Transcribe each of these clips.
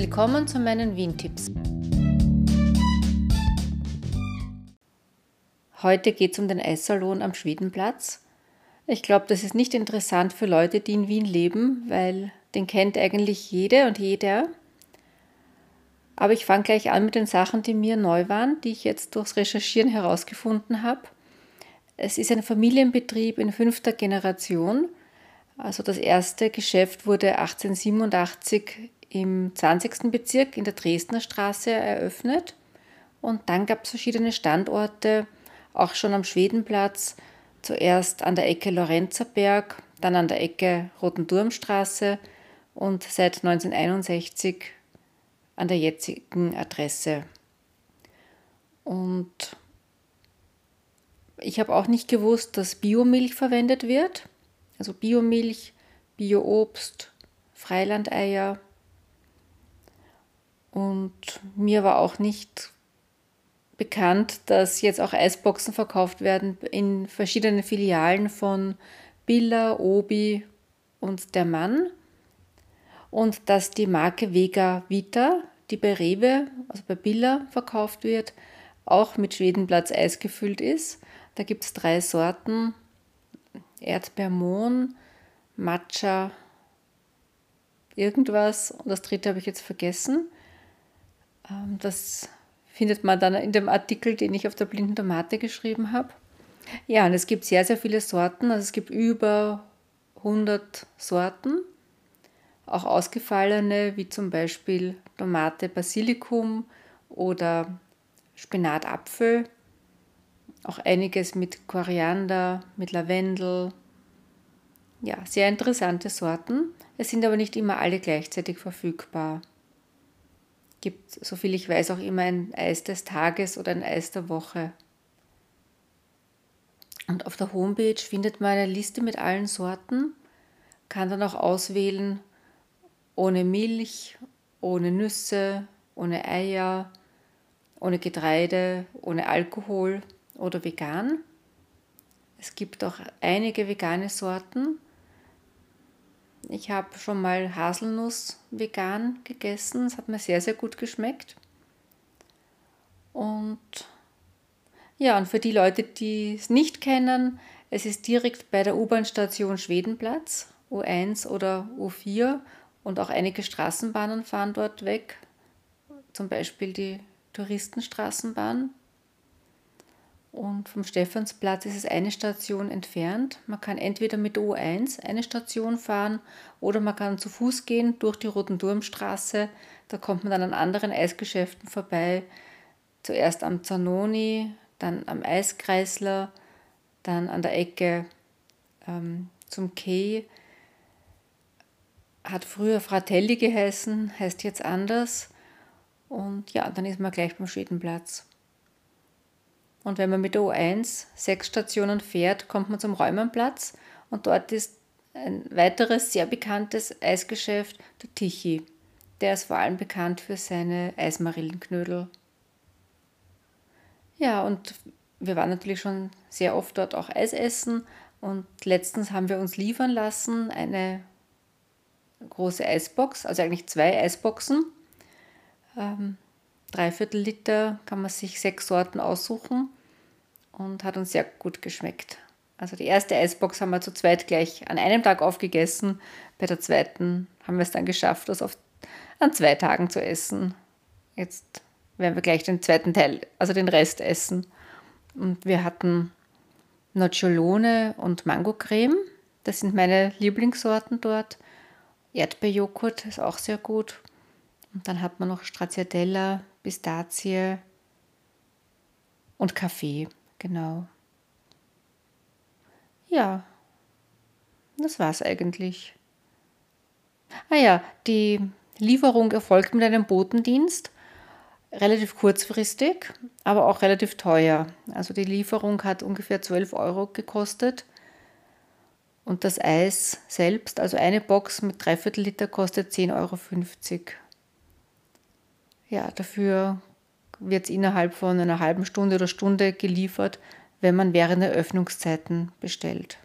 Willkommen zu meinen Wien-Tipps. Heute geht es um den Eissalon am Schwedenplatz. Ich glaube, das ist nicht interessant für Leute, die in Wien leben, weil den kennt eigentlich jede und jeder. Aber ich fange gleich an mit den Sachen, die mir neu waren, die ich jetzt durchs Recherchieren herausgefunden habe. Es ist ein Familienbetrieb in fünfter Generation. Also das erste Geschäft wurde 1887 im 20. Bezirk in der Dresdner Straße eröffnet. Und dann gab es verschiedene Standorte, auch schon am Schwedenplatz, zuerst an der Ecke Lorenzerberg, dann an der Ecke Rotenturmstraße und seit 1961 an der jetzigen Adresse. Und ich habe auch nicht gewusst, dass Biomilch verwendet wird. Also Biomilch, Bioobst, Freilandeier. Und mir war auch nicht bekannt, dass jetzt auch Eisboxen verkauft werden in verschiedenen Filialen von Billa, Obi und der Mann. Und dass die Marke Vega Vita, die bei Rewe, also bei Billa verkauft wird, auch mit Schwedenplatz Eis gefüllt ist. Da gibt es drei Sorten: Erdbeermohn, Matcha, irgendwas. Und das dritte habe ich jetzt vergessen. Ähm, das findet man dann in dem Artikel, den ich auf der blinden Tomate geschrieben habe. Ja, und es gibt sehr, sehr viele Sorten. Also es gibt über 100 Sorten. Auch ausgefallene, wie zum Beispiel Tomate Basilikum oder Spinatapfel auch einiges mit Koriander, mit Lavendel. Ja, sehr interessante Sorten. Es sind aber nicht immer alle gleichzeitig verfügbar. Gibt, soviel ich weiß, auch immer ein Eis des Tages oder ein Eis der Woche. Und auf der Homepage findet man eine Liste mit allen Sorten, kann dann auch auswählen ohne Milch, ohne Nüsse, ohne Eier, ohne Getreide, ohne Alkohol oder vegan. Es gibt auch einige vegane Sorten. Ich habe schon mal Haselnuss vegan gegessen. Es hat mir sehr, sehr gut geschmeckt. Und ja, und für die Leute, die es nicht kennen, es ist direkt bei der U-Bahn-Station Schwedenplatz, U1 oder U4 und auch einige Straßenbahnen fahren dort weg, zum Beispiel die Touristenstraßenbahn und vom Stephansplatz ist es eine Station entfernt. Man kann entweder mit U1 eine Station fahren oder man kann zu Fuß gehen durch die Rotenturmstraße. Da kommt man dann an anderen Eisgeschäften vorbei. Zuerst am Zanoni, dann am Eiskreisler, dann an der Ecke ähm, zum Quai. Hat früher Fratelli geheißen, heißt jetzt anders. Und ja, dann ist man gleich beim Schwedenplatz. Und wenn man mit der U1 sechs Stationen fährt, kommt man zum Räumernplatz und dort ist ein weiteres sehr bekanntes Eisgeschäft, der Tichy. Der ist vor allem bekannt für seine Eismarillenknödel. Ja, und wir waren natürlich schon sehr oft dort auch Eis essen und letztens haben wir uns liefern lassen eine große Eisbox, also eigentlich zwei Eisboxen. Ähm, dreiviertel Liter kann man sich sechs Sorten aussuchen und hat uns sehr gut geschmeckt. Also die erste Eisbox haben wir zu zweit gleich an einem Tag aufgegessen. Bei der zweiten haben wir es dann geschafft, das auf, an zwei Tagen zu essen. Jetzt werden wir gleich den zweiten Teil, also den Rest essen. Und wir hatten Nocciolone und Mangocreme. Das sind meine Lieblingssorten dort. Erdbeerjoghurt ist auch sehr gut. Und dann hat man noch Stracciatella, Pistazie und Kaffee. Genau. Ja, das war's eigentlich. Ah ja, die Lieferung erfolgt mit einem Botendienst, relativ kurzfristig, aber auch relativ teuer. Also die Lieferung hat ungefähr 12 Euro gekostet und das Eis selbst, also eine Box mit dreiviertel Liter, kostet 10,50 Euro. Ja, dafür wird es innerhalb von einer halben Stunde oder Stunde geliefert, wenn man während der Öffnungszeiten bestellt.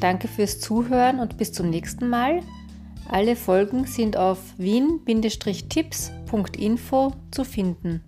Danke fürs Zuhören und bis zum nächsten Mal. Alle Folgen sind auf wien-tipps.info zu finden.